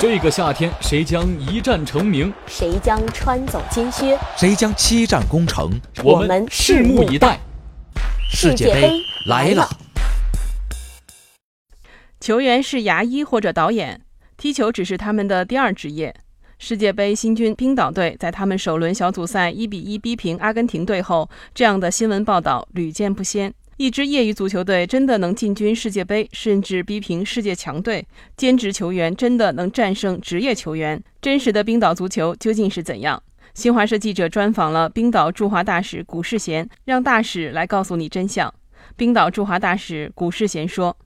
这个夏天，谁将一战成名？谁将穿走金靴？谁将七战攻城？我们拭目以待。世界杯来了！球员是牙医或者导演，踢球只是他们的第二职业。世界杯新军冰岛队在他们首轮小组赛一比一逼平阿根廷队后，这样的新闻报道屡见不鲜。一支业余足球队真的能进军世界杯，甚至逼平世界强队？兼职球员真的能战胜职业球员？真实的冰岛足球究竟是怎样？新华社记者专访了冰岛驻华大使古世贤，让大使来告诉你真相。冰岛驻华大使古世贤说。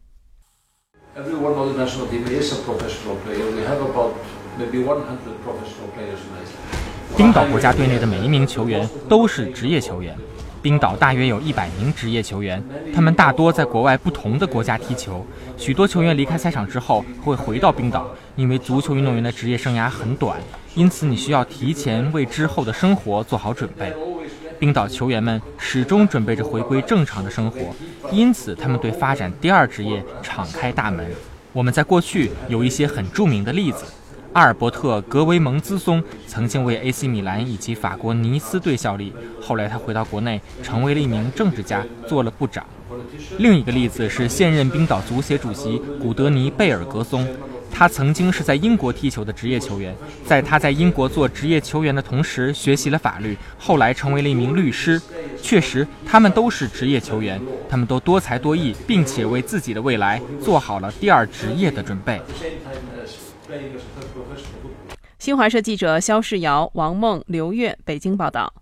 冰岛国家队内的每一名球员都是职业球员。冰岛大约有一百名职业球员，他们大多在国外不同的国家踢球。许多球员离开赛场之后会回到冰岛，因为足球运动员的职业生涯很短，因此你需要提前为之后的生活做好准备。冰岛球员们始终准备着回归正常的生活，因此他们对发展第二职业敞开大门。我们在过去有一些很著名的例子。阿尔伯特·格维蒙兹松曾经为 AC 米兰以及法国尼斯队效力，后来他回到国内，成为了一名政治家，做了部长。另一个例子是现任冰岛足协主席古德尼·贝尔格松，他曾经是在英国踢球的职业球员，在他在英国做职业球员的同时学习了法律，后来成为了一名律师。确实，他们都是职业球员，他们都多才多艺，并且为自己的未来做好了第二职业的准备。新华社记者肖世尧、王梦、刘月北京报道。